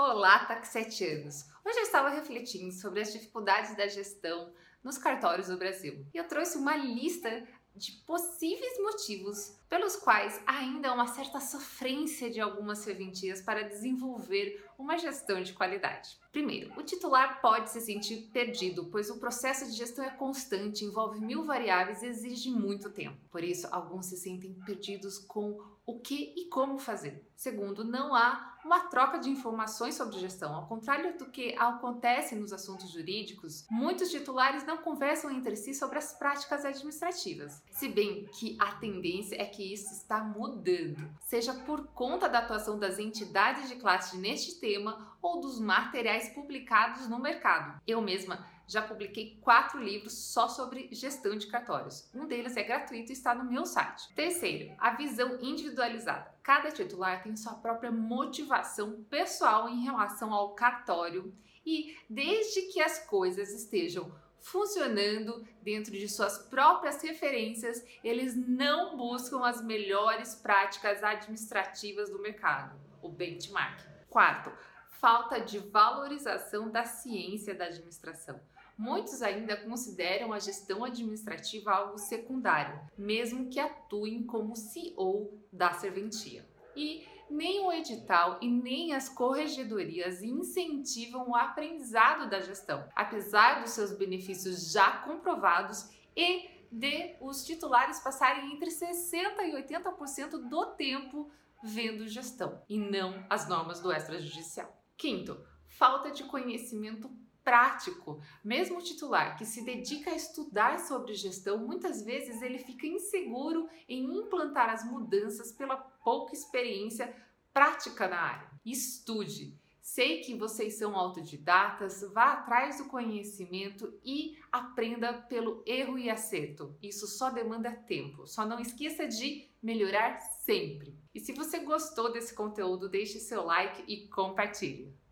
Olá, taxetianos! Hoje eu estava refletindo sobre as dificuldades da gestão nos cartórios do Brasil e eu trouxe uma lista de possíveis motivos pelos quais ainda há uma certa sofrência de algumas serventias para desenvolver uma gestão de qualidade. Primeiro, o titular pode se sentir perdido, pois o processo de gestão é constante, envolve mil variáveis e exige muito tempo. Por isso, alguns se sentem perdidos com o que e como fazer. Segundo, não há uma troca de informações sobre gestão. Ao contrário do que acontece nos assuntos jurídicos, muitos titulares não conversam entre si sobre as práticas administrativas. Se bem que a tendência é que isso está mudando, seja por conta da atuação das entidades de classe neste tema ou dos publicados no mercado. Eu mesma já publiquei quatro livros só sobre gestão de cartórios. Um deles é gratuito e está no meu site. Terceiro, a visão individualizada. Cada titular tem sua própria motivação pessoal em relação ao cartório e desde que as coisas estejam funcionando dentro de suas próprias referências, eles não buscam as melhores práticas administrativas do mercado, o benchmark. Quarto, falta de valorização da ciência da administração. Muitos ainda consideram a gestão administrativa algo secundário, mesmo que atuem como CEO da serventia. E nem o edital e nem as corregedorias incentivam o aprendizado da gestão, apesar dos seus benefícios já comprovados e de os titulares passarem entre 60% e 80% do tempo vendo gestão e não as normas do extrajudicial. Quinto, falta de conhecimento prático. Mesmo o titular que se dedica a estudar sobre gestão, muitas vezes ele fica inseguro em implantar as mudanças pela pouca experiência prática na área. Estude. Sei que vocês são autodidatas, vá atrás do conhecimento e aprenda pelo erro e acerto. Isso só demanda tempo. Só não esqueça de melhorar sempre. E se você gostou desse conteúdo, deixe seu like e compartilhe.